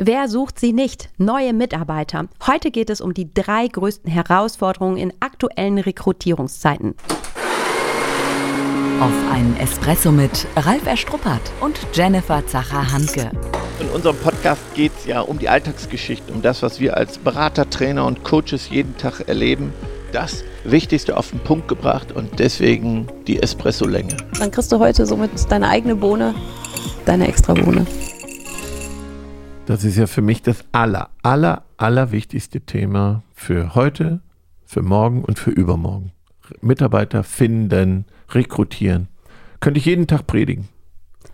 Wer sucht sie nicht? Neue Mitarbeiter. Heute geht es um die drei größten Herausforderungen in aktuellen Rekrutierungszeiten. Auf einen Espresso mit Ralf Erstruppert und Jennifer Zacher-Hanke. In unserem Podcast geht es ja um die Alltagsgeschichte, um das, was wir als Berater, Trainer und Coaches jeden Tag erleben. Das Wichtigste auf den Punkt gebracht und deswegen die Espresso-Länge. Dann kriegst du heute somit deine eigene Bohne, deine extra Bohne. Das ist ja für mich das aller, aller, aller wichtigste Thema für heute, für morgen und für übermorgen. Mitarbeiter finden, rekrutieren. Könnte ich jeden Tag predigen.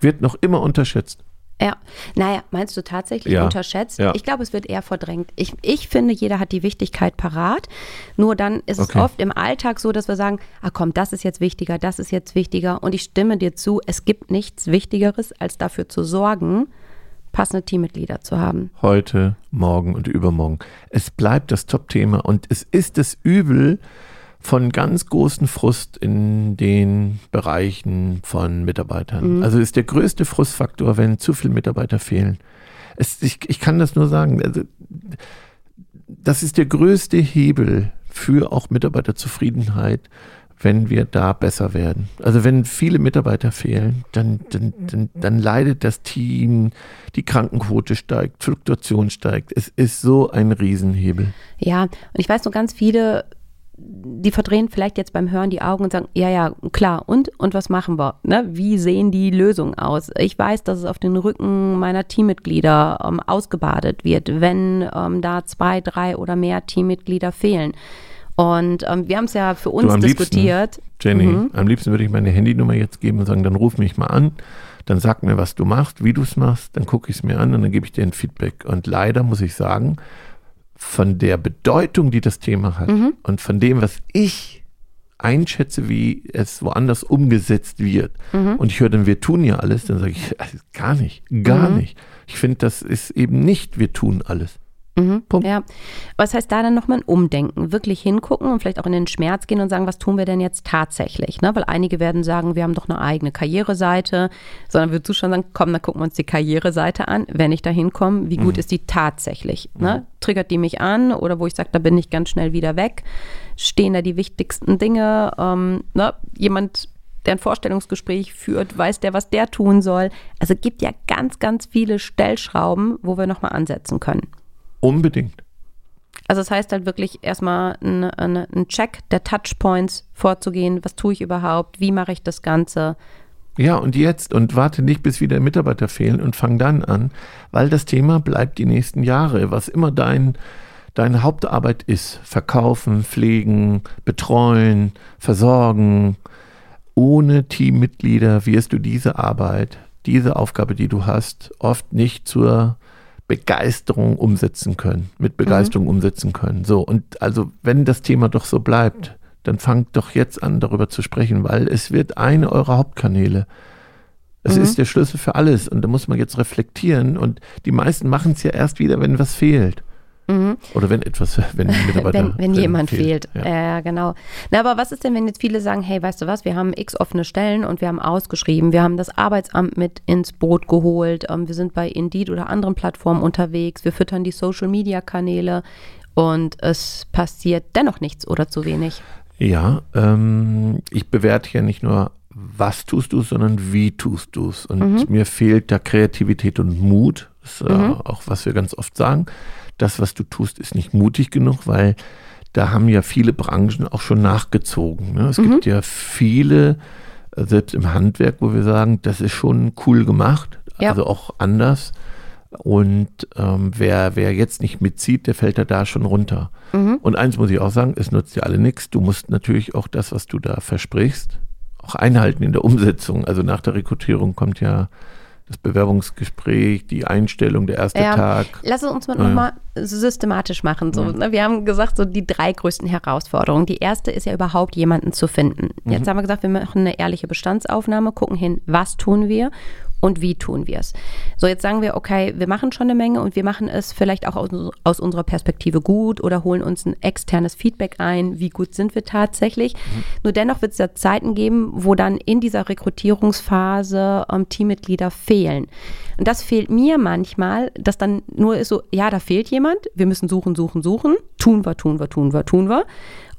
Wird noch immer unterschätzt. Ja, naja, meinst du tatsächlich Ja. unterschätzt? Ja. Ich glaube, es wird eher verdrängt. Ich, ich finde, jeder hat die Wichtigkeit parat. Nur dann ist Okay. es oft im Alltag so, dass wir sagen, ah komm, das ist jetzt wichtiger, das ist jetzt wichtiger. Und ich stimme dir zu, es gibt nichts Wichtigeres, als dafür zu sorgen, passende Teammitglieder zu haben. Heute, morgen und übermorgen. Es bleibt das Top-Thema und es ist das Übel von ganz großen Frust in den Bereichen von Mitarbeitern. Also ist der größte Frustfaktor, wenn zu viele Mitarbeiter fehlen. Es, ich, ich kann das nur sagen. Also, das ist der größte Hebel für auch Mitarbeiterzufriedenheit, wenn wir da besser werden. Also wenn viele Mitarbeiter fehlen, dann, dann, dann, dann leidet das Team, die Krankenquote steigt, Fluktuation steigt. Es ist so ein Riesenhebel. Ja, und ich weiß nur ganz viele, die verdrehen vielleicht jetzt beim Hören die Augen und sagen, ja, ja, klar, und, und was machen wir? Ne? Wie sehen die Lösungen aus? Ich weiß, dass es auf den Rücken meiner Teammitglieder ähm, ausgebadet wird, wenn ähm, da zwei, drei oder mehr Teammitglieder fehlen. Und ähm, wir haben es ja für uns liebsten, diskutiert. Jenny, Mhm. am liebsten würde ich meine Handynummer jetzt geben und sagen, dann ruf mich mal an, dann sag mir, was du machst, wie du es machst, dann gucke ich es mir an und dann gebe ich dir ein Feedback. Und leider muss ich sagen, von der Bedeutung, die das Thema hat Mhm. und von dem, was ich einschätze, wie es woanders umgesetzt wird. Mhm. Und ich höre dann, wir tun ja alles, dann sage ich, also gar nicht, gar Mhm. nicht. Ich finde, das ist eben nicht, wir tun alles. Mhm, Punkt. ja. Was heißt da dann nochmal ein Umdenken? Wirklich hingucken und vielleicht auch in den Schmerz gehen und sagen, was tun wir denn jetzt tatsächlich? Ne? Weil einige werden sagen, wir haben doch eine eigene Karriereseite, sondern würdest du schon sagen, komm, dann gucken wir uns die Karriereseite an. Wenn ich da hinkomme, wie gut ist die tatsächlich? Ne? Triggert die mich an oder wo ich sage, da bin ich ganz schnell wieder weg? Stehen da die wichtigsten Dinge? Ähm, ne? Jemand der ein Vorstellungsgespräch führt, weiß der, was der tun soll. Also gibt ja ganz, ganz viele Stellschrauben, wo wir nochmal ansetzen können. Unbedingt. Also das heißt halt wirklich erstmal ein, ein, ein Check der Touchpoints vorzugehen. Was tue ich überhaupt? Wie mache ich das Ganze? Ja, und jetzt und warte nicht, bis wieder Mitarbeiter fehlen und fang dann an, weil das Thema bleibt die nächsten Jahre. Was immer dein, deine Hauptarbeit ist, verkaufen, pflegen, betreuen, versorgen, ohne Teammitglieder wirst du diese Arbeit, diese Aufgabe, die du hast, oft nicht zur Begeisterung umsetzen können, mit Begeisterung umsetzen können. So, und also wenn das Thema doch so bleibt, dann fangt doch jetzt an, darüber zu sprechen, weil es wird eine eurer Hauptkanäle. Es Mhm. ist der Schlüssel für alles und da muss man jetzt reflektieren und die meisten machen es ja erst wieder, wenn was fehlt. Oder wenn etwas, wenn Mitarbeiter Mhm. wenn, wenn jemand fehlt. Ja. Ja. genau. Na, aber was ist denn, wenn jetzt viele sagen, hey, weißt du was, wir haben x offene Stellen und wir haben ausgeschrieben, wir haben das Arbeitsamt mit ins Boot geholt, ähm, wir sind bei Indeed oder anderen Plattformen unterwegs, wir füttern die Social-Media-Kanäle und es passiert dennoch nichts oder zu wenig. Ja, ähm, ich bewerte ja nicht nur, was tust du, sondern wie tust du es. Und Mhm. mir fehlt da Kreativität und Mut. Das ist äh, auch, was wir ganz oft sagen. Das, was du tust, ist nicht mutig genug, weil da haben ja viele Branchen auch schon nachgezogen. Ne? Es Mhm. gibt ja viele, äh, selbst im Handwerk, wo wir sagen, das ist schon cool gemacht, Ja. also auch anders. Und ähm, wer, wer jetzt nicht mitzieht, der fällt da, da schon runter. Und eins muss ich auch sagen, es nutzt dir alle nichts. Du musst natürlich auch das, was du da versprichst, auch einhalten in der Umsetzung. Also nach der Rekrutierung kommt ja das Bewerbungsgespräch, die Einstellung, der erste Ja, Tag. Lass es uns mal Ja. nochmal systematisch machen. So, ne? Wir haben gesagt, so die drei größten Herausforderungen. Die erste ist ja überhaupt jemanden zu finden. Jetzt haben wir gesagt, wir machen eine ehrliche Bestandsaufnahme, gucken hin, was tun wir und wie tun wir es. So, jetzt sagen wir, okay, wir machen schon eine Menge und wir machen es vielleicht auch aus, aus unserer Perspektive gut oder holen uns ein externes Feedback ein, wie gut sind wir tatsächlich. Mhm. Nur dennoch wird es ja Zeiten geben, wo dann in dieser Rekrutierungsphase ähm, Teammitglieder fehlen. Und das fehlt mir manchmal, dass dann nur ist so, ja, da fehlt jemand, wir müssen suchen, suchen, suchen, tun wir, tun wir, tun wir, tun wir.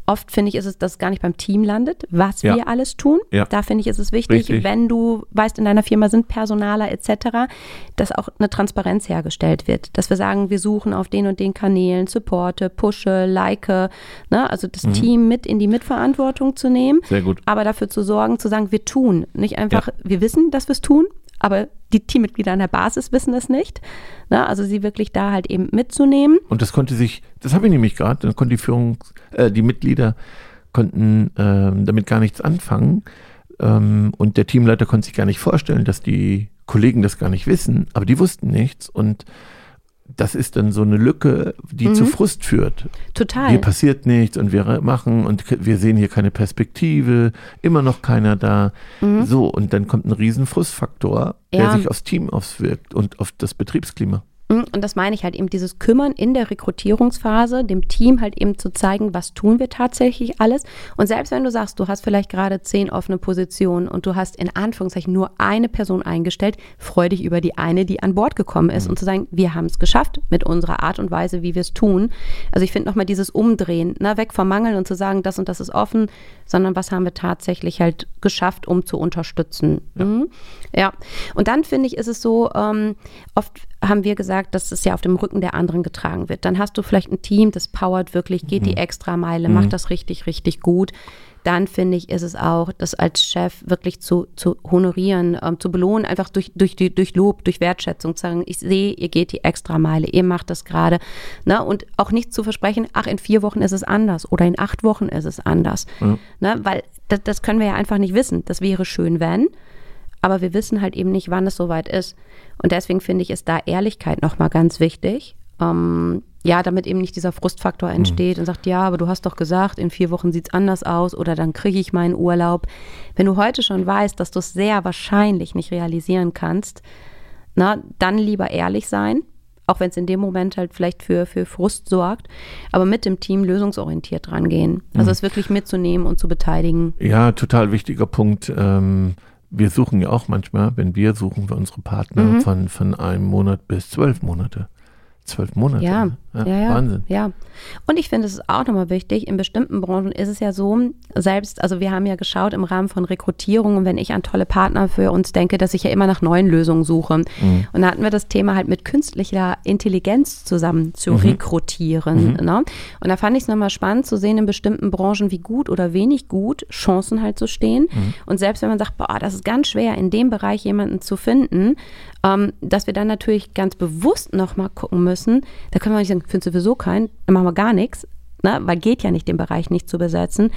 Oft finde ich, ist es, dass es gar nicht beim Team landet, was ja. wir alles tun. Ja. Da finde ich, ist es wichtig, Richtig. wenn du weißt, in deiner Firma sind Personaler etc., dass auch eine Transparenz hergestellt wird. Dass wir sagen, wir suchen auf den und den Kanälen, supporte, pushe, like, ne? also das mhm. Team mit in die Mitverantwortung zu nehmen. Sehr gut. Aber dafür zu sorgen, zu sagen, wir tun. Nicht einfach, ja. wir wissen, dass wir es tun, aber die Teammitglieder an der Basis wissen es nicht. Ne? Also sie wirklich da halt eben mitzunehmen. Und das konnte sich, das habe ich nämlich gerade, dann konnte die Führung, äh, die Mitglieder konnten ähm, damit gar nichts anfangen. Ähm, und der Teamleiter konnte sich gar nicht vorstellen, dass die Kollegen das gar nicht wissen, aber die wussten nichts und das ist dann so eine Lücke, die mhm. zu Frust führt. Total. Hier passiert nichts und wir machen und wir sehen hier keine Perspektive, immer noch keiner da. Mhm. So, und dann kommt ein riesen Frustfaktor, ja. der sich aufs Team auswirkt und auf das Betriebsklima. Mhm, und das meine ich halt eben, dieses Kümmern in der Rekrutierungsphase, dem Team halt eben zu zeigen, was tun wir tatsächlich alles. Und selbst wenn du sagst, du hast vielleicht gerade zehn offene Positionen und du hast in Anführungszeichen nur eine Person eingestellt, freu dich über die eine, die an Bord gekommen ist mhm. und zu sagen, wir haben es geschafft mit unserer Art und Weise, wie wir es tun. Also ich finde nochmal dieses Umdrehen, ne, weg vom Mangel und zu sagen, das und das ist offen, sondern was haben wir tatsächlich halt geschafft, um zu unterstützen. Ja. Mhm. ja. Und dann finde ich, ist es so, ähm, oft haben wir gesagt, dass es ja auf dem Rücken der anderen getragen wird. Dann hast du vielleicht ein Team, das powert wirklich, geht mhm. die Extrameile, mhm. macht das richtig, richtig gut. Dann finde ich, ist es auch, das als Chef wirklich zu, zu honorieren, ähm, zu belohnen, einfach durch, durch, durch Lob, durch Wertschätzung, zu sagen, ich sehe, ihr geht die Extrameile, ihr macht das gerade. Ne? Und auch nicht zu versprechen, ach, in vier Wochen ist es anders oder in acht Wochen ist es anders. Mhm. Ne? Weil das, das können wir ja einfach nicht wissen. Das wäre schön, wenn aber wir wissen halt eben nicht, wann es soweit ist. Und deswegen finde ich, ist da Ehrlichkeit nochmal ganz wichtig. Ähm, ja, damit eben nicht dieser Frustfaktor mhm. entsteht mhm. und sagt, ja, aber du hast doch gesagt, in vier Wochen sieht es anders aus oder dann kriege ich meinen Urlaub. Wenn du heute schon weißt, dass du es sehr wahrscheinlich nicht realisieren kannst, na, dann lieber ehrlich sein, auch wenn es in dem Moment halt vielleicht für, für Frust sorgt, aber mit dem Team lösungsorientiert rangehen. Also mhm. es wirklich mitzunehmen und zu beteiligen. Ja, total wichtiger Punkt. Ähm, wir suchen ja auch manchmal, wenn wir suchen für unsere Partner, mhm. von, von einem Monat bis zwölf Monate. Zwölf Monate. Ja? Ja, ja, Wahnsinn. Ja. Und ich finde, es ist auch nochmal wichtig, in bestimmten Branchen ist es ja so, selbst, also wir haben ja geschaut im Rahmen von Rekrutierung und wenn ich an tolle Partner für uns denke, dass ich ja immer nach neuen Lösungen suche. Mhm. Und da hatten wir das Thema halt mit künstlicher Intelligenz zusammen zu mhm. rekrutieren. Mhm. Ne? Und da fand ich es nochmal spannend zu sehen, in bestimmten Branchen, wie gut oder wenig gut Chancen halt zu stehen. Mhm. Und selbst wenn man sagt, boah, das ist ganz schwer, in dem Bereich jemanden zu finden, ähm, dass wir dann natürlich ganz bewusst nochmal gucken müssen, da können wir nicht sagen, findest sowieso keinen, dann machen wir gar nichts, ne? weil geht ja nicht, den Bereich nicht zu besetzen,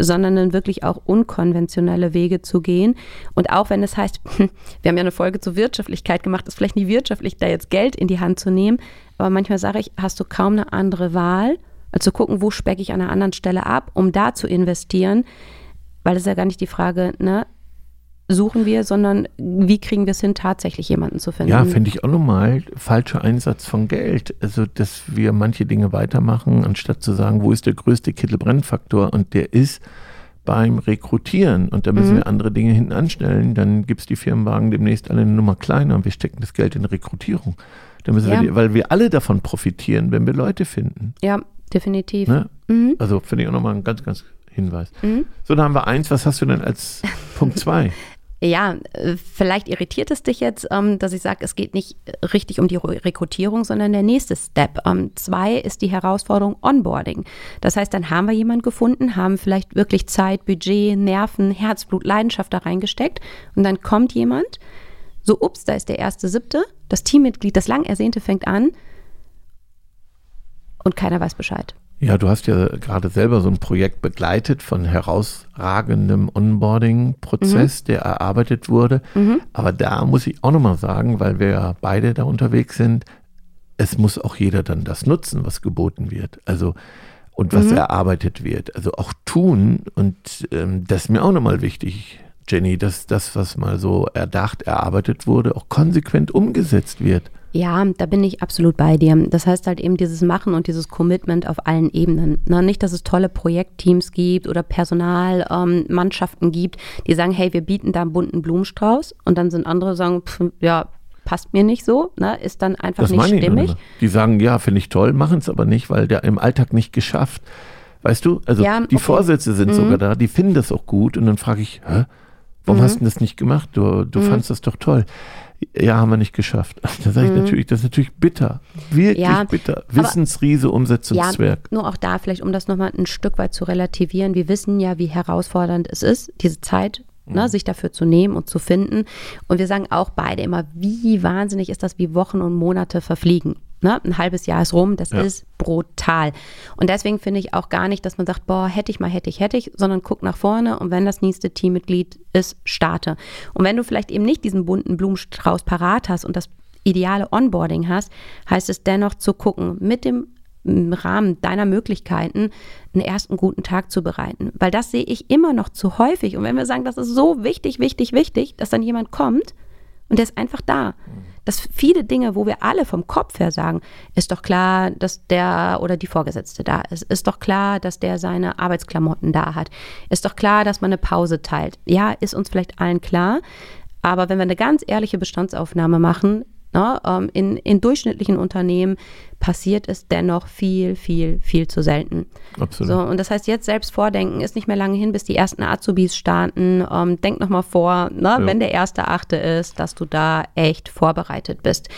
sondern dann wirklich auch unkonventionelle Wege zu gehen. Und auch wenn es heißt, wir haben ja eine Folge zur Wirtschaftlichkeit gemacht, ist vielleicht nicht wirtschaftlich, da jetzt Geld in die Hand zu nehmen, aber manchmal sage ich, hast du kaum eine andere Wahl, als zu gucken, wo specke ich an einer anderen Stelle ab, um da zu investieren, weil es ja gar nicht die Frage, ne, suchen wir, sondern wie kriegen wir es hin, tatsächlich jemanden zu finden. Ja, finde ich auch nochmal falscher Einsatz von Geld. Also, dass wir manche Dinge weitermachen, anstatt zu sagen, wo ist der größte Kittelbrennfaktor und der ist beim Rekrutieren und da müssen mhm. wir andere Dinge hinten anstellen, dann gibt es die Firmenwagen demnächst alle eine Nummer kleiner und wir stecken das Geld in Rekrutierung. Da müssen ja. wir, weil wir alle davon profitieren, wenn wir Leute finden. Ja, definitiv. Ne? Mhm. Also finde ich auch nochmal ein ganz, ganz Hinweis. Mhm. So, dann haben wir eins. Was hast du denn als Punkt zwei? Ja, äh, vielleicht irritiert es dich jetzt, ähm, dass ich sage, es geht nicht richtig um die Rekrutierung, sondern der nächste Step. Ähm, zwei ist die Herausforderung Onboarding. Das heißt, dann haben wir jemanden gefunden, haben vielleicht wirklich Zeit, Budget, Nerven, Herzblut, Leidenschaft da reingesteckt und dann kommt jemand, so ups, da ist der erste siebte, das Teammitglied, das lang ersehnte fängt an und keiner weiß Bescheid. Ja, du hast ja gerade selber so ein Projekt begleitet von herausragendem Onboarding-Prozess, mhm. der erarbeitet wurde. Mhm. Aber da muss ich auch nochmal sagen, weil wir ja beide da unterwegs sind, es muss auch jeder dann das nutzen, was geboten wird. Also und was mhm. erarbeitet wird. Also auch tun. Und ähm, das ist mir auch nochmal wichtig Jenny, dass das, was mal so erdacht, erarbeitet wurde, auch konsequent umgesetzt wird. Ja, da bin ich absolut bei dir. Das heißt halt eben dieses Machen und dieses Commitment auf allen Ebenen. Na, nicht, dass es tolle Projektteams gibt oder Personalmannschaften ähm, gibt, die sagen, hey, wir bieten da einen bunten Blumenstrauß und dann sind andere, die sagen, pff, ja, passt mir nicht so, ne, ist dann einfach das nicht stimmig. Die sagen, ja, finde ich toll, machen es aber nicht, weil der im Alltag nicht geschafft. Weißt du, also ja, die okay. Vorsätze sind mhm. sogar da, die finden das auch gut und dann frage ich, hä, warum mhm. hast du das nicht gemacht? Du, du mhm. fandst das doch toll. Ja, haben wir nicht geschafft. Da sage ich mhm. natürlich, das ist natürlich bitter. Wirklich ja, bitter. Wissensriese, Umsetzungswerk. Ja, nur auch da vielleicht, um das nochmal ein Stück weit zu relativieren. Wir wissen ja, wie herausfordernd es ist, diese Zeit Ne, mhm. sich dafür zu nehmen und zu finden. Und wir sagen auch beide immer, wie wahnsinnig ist das, wie Wochen und Monate verfliegen. Ne? Ein halbes Jahr ist rum, das ja. ist brutal. Und deswegen finde ich auch gar nicht, dass man sagt, boah, hätte ich mal, hätte ich, hätte ich, sondern guck nach vorne und wenn das nächste Teammitglied ist, starte. Und wenn du vielleicht eben nicht diesen bunten Blumenstrauß parat hast und das ideale Onboarding hast, heißt es dennoch zu gucken, mit dem im Rahmen deiner Möglichkeiten einen ersten guten Tag zu bereiten. Weil das sehe ich immer noch zu häufig. Und wenn wir sagen, das ist so wichtig, wichtig, wichtig, dass dann jemand kommt und der ist einfach da. Dass viele Dinge, wo wir alle vom Kopf her sagen, ist doch klar, dass der oder die Vorgesetzte da ist. Ist doch klar, dass der seine Arbeitsklamotten da hat. Ist doch klar, dass man eine Pause teilt. Ja, ist uns vielleicht allen klar. Aber wenn wir eine ganz ehrliche Bestandsaufnahme machen, Ne? Ähm, in, in durchschnittlichen Unternehmen passiert es dennoch viel, viel, viel zu selten. Absolut. So, und das heißt, jetzt selbst vordenken ist nicht mehr lange hin, bis die ersten Azubis starten. Ähm, denk nochmal vor, ne, ja. wenn der erste Achte ist, dass du da echt vorbereitet bist.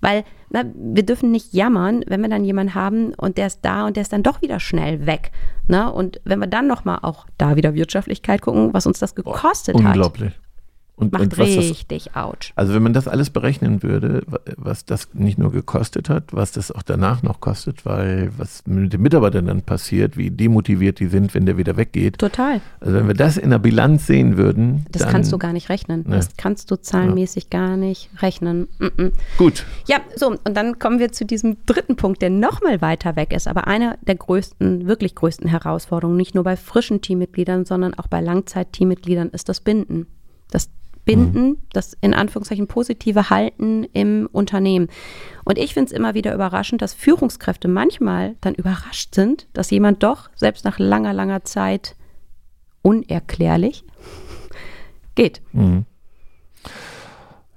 Weil na, wir dürfen nicht jammern, wenn wir dann jemanden haben und der ist da und der ist dann doch wieder schnell weg. Ne? Und wenn wir dann nochmal auch da wieder Wirtschaftlichkeit gucken, was uns das gekostet Boah, unglaublich. hat. Und, Macht und richtig das, ouch. Also wenn man das alles berechnen würde, was das nicht nur gekostet hat, was das auch danach noch kostet, weil was mit den Mitarbeitern dann passiert, wie demotiviert die sind, wenn der wieder weggeht. Total. Also wenn wir das in der Bilanz sehen würden. Das dann, kannst du gar nicht rechnen. Ne. Das kannst du zahlenmäßig ja. gar nicht rechnen. Mm -mm. Gut. Ja, so, und dann kommen wir zu diesem dritten Punkt, der nochmal weiter weg ist, aber eine der größten, wirklich größten Herausforderungen, nicht nur bei frischen Teammitgliedern, sondern auch bei Langzeit-Teammitgliedern, ist das Binden. Das binden, mhm. das in Anführungszeichen positive Halten im Unternehmen. Und ich finde es immer wieder überraschend, dass Führungskräfte manchmal dann überrascht sind, dass jemand doch selbst nach langer, langer Zeit unerklärlich geht. Mhm.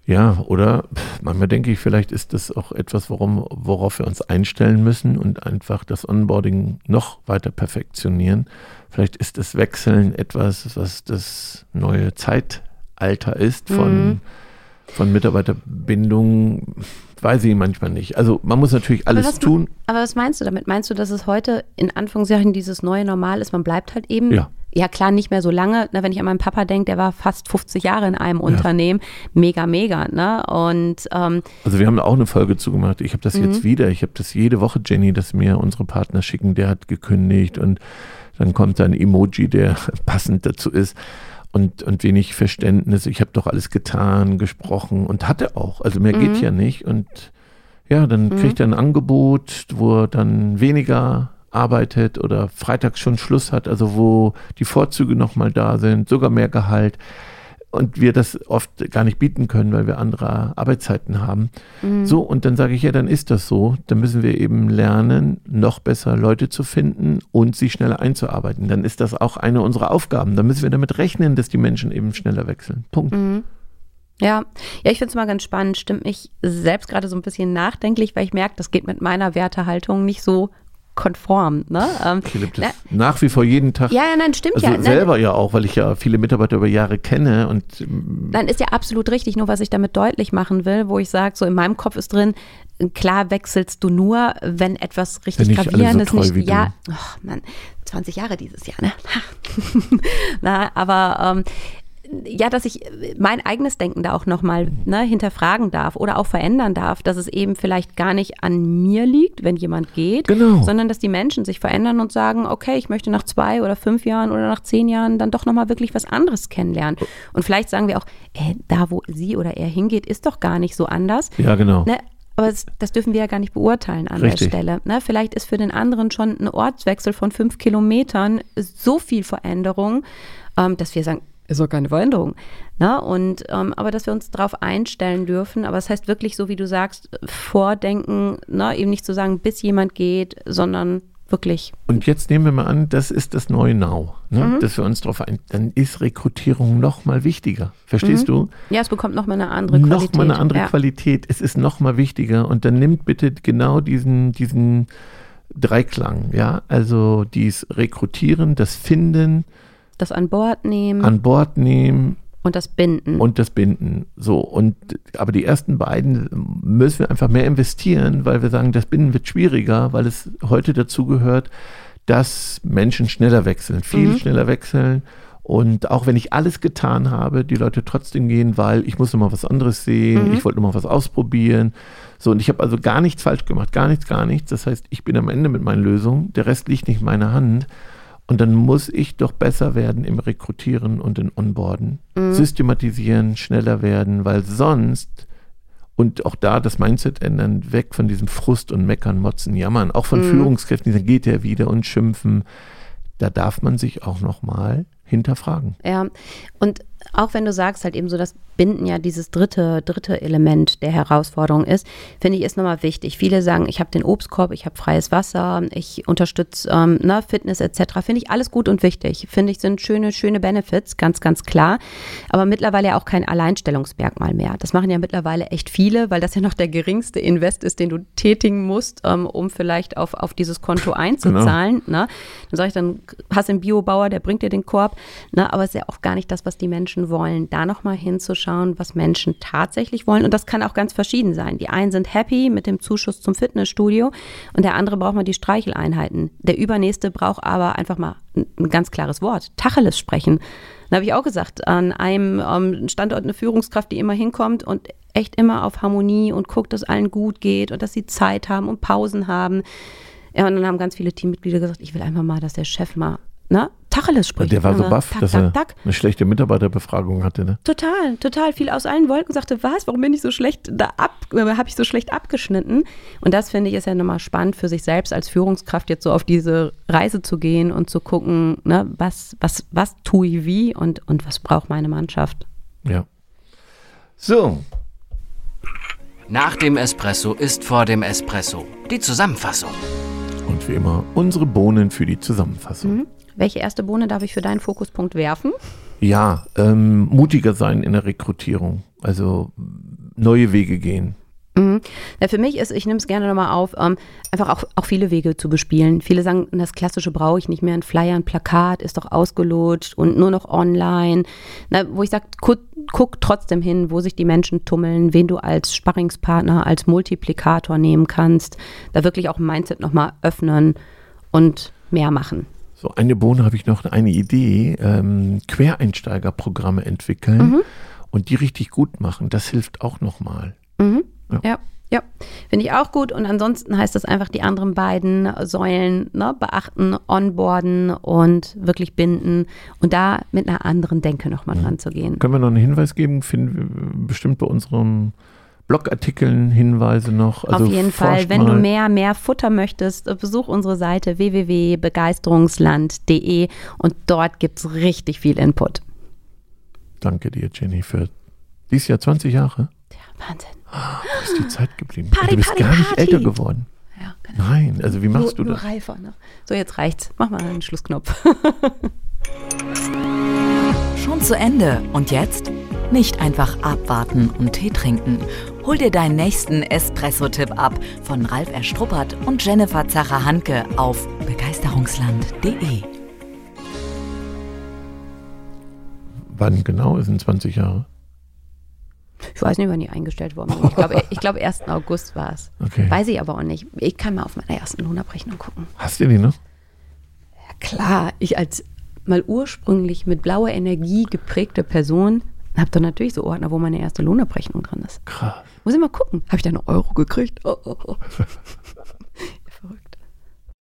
Ja, oder manchmal denke ich, vielleicht ist das auch etwas, worum, worauf wir uns einstellen müssen und einfach das Onboarding noch weiter perfektionieren. Vielleicht ist das Wechseln etwas, was das neue Zeit Alter ist von, mhm. von Mitarbeiterbindung, weiß ich manchmal nicht. Also man muss natürlich alles aber was, tun. Aber was meinst du damit? Meinst du, dass es heute in Anführungszeichen dieses neue Normal ist? Man bleibt halt eben ja. Ja, klar, nicht mehr so lange. Ne, wenn ich an meinen Papa denke, der war fast 50 Jahre in einem ja. Unternehmen. Mega, mega. Ne? Und, ähm, also wir haben da auch eine Folge zugemacht. Ich habe das mhm. jetzt wieder. Ich habe das jede Woche, Jenny, dass mir unsere Partner schicken, der hat gekündigt und dann kommt da ein Emoji, der passend dazu ist und, und wenig Verständnis. Ich habe doch alles getan, gesprochen und hatte auch. Also mehr mhm. geht ja nicht. Und ja, dann mhm. kriegt er ein Angebot, wo er dann weniger arbeitet oder freitags schon Schluss hat, also wo die Vorzüge nochmal da sind, sogar mehr Gehalt und wir das oft gar nicht bieten können, weil wir andere Arbeitszeiten haben. Mhm. So, und dann sage ich, ja, dann ist das so. Dann müssen wir eben lernen, noch besser Leute zu finden und sie schneller einzuarbeiten. Dann ist das auch eine unserer Aufgaben. Dann müssen wir damit rechnen, dass die Menschen eben schneller wechseln. Punkt. Mhm. Ja, ja, ich finde es mal ganz spannend. Stimmt mich selbst gerade so ein bisschen nachdenklich, weil ich merke, das geht mit meiner Wertehaltung nicht so konform. Ne? Ähm, na, nach wie vor jeden Tag. Ja, ja, nein, stimmt also ja. Selber ja auch, weil ich ja viele Mitarbeiter über Jahre kenne und. Dann ist ja absolut richtig. Nur was ich damit deutlich machen will, wo ich sage, so in meinem Kopf ist drin, klar wechselst du nur, wenn etwas richtig gravierendes so nicht. Ja, oh Mann, 20 Jahre dieses Jahr, ne? Na, aber ähm, ja, dass ich mein eigenes Denken da auch nochmal ne, hinterfragen darf oder auch verändern darf, dass es eben vielleicht gar nicht an mir liegt, wenn jemand geht, genau. sondern dass die Menschen sich verändern und sagen, okay, ich möchte nach zwei oder fünf Jahren oder nach zehn Jahren dann doch nochmal wirklich was anderes kennenlernen. Und vielleicht sagen wir auch, ey, da wo sie oder er hingeht, ist doch gar nicht so anders. Ja, genau. Ne, aber das, das, dürfen wir ja gar nicht beurteilen an Richtig. der Stelle. Ne? Vielleicht ist für den anderen schon ein Ortswechsel von fünf Kilometern so viel Veränderung, ähm, dass wir sagen, ist doch keine Veränderung. Na, und ähm, aber dass wir uns darauf einstellen dürfen, aber es das heißt wirklich so, wie du sagst, vordenken, na, eben nicht zu sagen, bis jemand geht, sondern wirklich. Und jetzt nehmen wir mal an, das ist das neue Now, ne? mhm. dass wir uns darauf ein, dann ist Rekrutierung noch mal wichtiger. Verstehst mhm. du? Ja, es bekommt noch mal eine andere Qualität. Noch mal eine andere ja. Qualität. Es ist noch mal wichtiger. Und dann nimmt bitte genau diesen, diesen Dreiklang, ja, also dies Rekrutieren, das Finden, das an Bord nehmen, an Bord nehmen und das Binden. Und das Binden. So. Und, aber die ersten beiden müssen wir einfach mehr investieren, weil wir sagen, das Binden wird schwieriger, weil es heute dazu gehört, dass Menschen schneller wechseln, viel mhm. schneller wechseln. Und auch wenn ich alles getan habe, die Leute trotzdem gehen, weil ich muss noch mal was anderes sehen, mhm. ich wollte noch mal was ausprobieren. So, und ich habe also gar nichts falsch gemacht, gar nichts, gar nichts. Das heißt, ich bin am Ende mit meinen Lösungen, der Rest liegt nicht in meiner Hand. Und dann muss ich doch besser werden im Rekrutieren und im Onboarden. Mhm. Systematisieren, schneller werden, weil sonst und auch da das Mindset ändern, weg von diesem Frust und Meckern, Motzen, Jammern, auch von mhm. Führungskräften, die sagen, geht er wieder und schimpfen. Da darf man sich auch nochmal hinterfragen. Ja, und auch wenn du sagst, halt eben so, dass Binden ja dieses dritte, dritte Element der Herausforderung ist, finde ich, ist nochmal wichtig. Viele sagen, ich habe den Obstkorb, ich habe freies Wasser, ich unterstütze ähm, ne, Fitness etc. Finde ich alles gut und wichtig. Finde ich, sind schöne, schöne Benefits, ganz, ganz klar. Aber mittlerweile ja auch kein Alleinstellungsmerkmal mehr. Das machen ja mittlerweile echt viele, weil das ja noch der geringste Invest ist, den du tätigen musst, ähm, um vielleicht auf, auf dieses Konto einzuzahlen. Genau. Ne? Dann sage ich, dann hast du einen Biobauer, der bringt dir den Korb. Ne? Aber es ist ja auch gar nicht das, was die Menschen Menschen wollen, da nochmal hinzuschauen, was Menschen tatsächlich wollen. Und das kann auch ganz verschieden sein. Die einen sind happy mit dem Zuschuss zum Fitnessstudio und der andere braucht mal die Streicheleinheiten. Der übernächste braucht aber einfach mal ein ganz klares Wort, Tacheles sprechen. Da habe ich auch gesagt, an einem Standort eine Führungskraft, die immer hinkommt und echt immer auf Harmonie und guckt, dass allen gut geht und dass sie Zeit haben und Pausen haben. Ja, und dann haben ganz viele Teammitglieder gesagt, ich will einfach mal, dass der Chef mal ne, Tacheles spricht. Der war so baff, dass tak, er tak. eine schlechte Mitarbeiterbefragung hatte, ne? Total, total. Viel aus allen Wolken sagte, was, warum bin ich so schlecht da ab, äh, habe ich so schlecht abgeschnitten? Und das finde ich ist ja nochmal spannend für sich selbst als Führungskraft jetzt so auf diese Reise zu gehen und zu gucken, ne, was, was, was tue ich wie und, und was braucht meine Mannschaft. Ja. So. Nach dem Espresso ist vor dem Espresso die Zusammenfassung. Und wie immer unsere Bohnen für die Zusammenfassung. Mhm. Welche erste Bohne darf ich für deinen Fokuspunkt werfen? Ja, ähm, mutiger sein in der Rekrutierung. Also neue Wege gehen. Mhm. Ja, für mich ist, ich nehme es gerne nochmal auf, ähm, einfach auch, auch viele Wege zu bespielen. Viele sagen, das Klassische brauche ich nicht mehr. Ein Flyer, ein Plakat ist doch ausgelutscht und nur noch online. Na, wo ich sage, guck, guck, trotzdem hin, wo sich die Menschen tummeln, wen du als Sparringspartner, als Multiplikator nehmen kannst. Da wirklich auch ein Mindset nochmal öffnen und mehr machen. So, eine Bohne habe ich noch, eine Idee, ähm, Quereinsteigerprogramme entwickeln mhm. und die richtig gut machen. Das hilft auch nochmal. Mhm. Ja. ja. ja. finde ich auch gut. Und ansonsten heißt das einfach, die anderen beiden Säulen ne, beachten, onboarden und wirklich binden und da mit einer anderen Denke nochmal ja. dran zu gehen. Können wir noch einen Hinweis geben? Finden wir bestimmt bei unserem Blogartikeln Hinweise noch? Also Auf jeden Fall. Wenn du mehr, mehr Futter möchtest, besuch unsere Seite www.begeisterungsland.de und dort gibt es richtig viel Input. Danke dir, Jenny, für dieses Jahr 20 Jahre. Ja, Wahnsinn. Ah, wo ist die Zeit geblieben? Party, du bist Party, gar nicht Party. älter geworden. Ja, genau. Nein, also wie machst nur, du das? Nur reifer, ne? So, jetzt reicht's. Mach mal einen Schlussknopf. Schon zu Ende. Und jetzt? Nicht einfach abwarten und Tee trinken. Hol dir deinen nächsten Espresso-Tipp ab von Ralf Erstruppert und Jennifer Zacher-Hanke auf begeisterungsland.de. Wann genau ist in 20 Jahre? Ich weiß nicht, wann die eingestellt worden sind. Ich glaube, ich glaube 1. August war es. Okay. Weiß ich aber auch nicht. Ich kann mal auf meiner ersten Lohnabrechnung gucken. Hast du die noch? Ja, klar. Ich als mal ursprünglich mit blauer Energie geprägte Person habe dann natürlich so Ordner, wo meine erste Lohnabrechnung drin ist. Krass. Muss ich mal gucken. Habe ich da einen Euro gekriegt? Oh, oh, oh.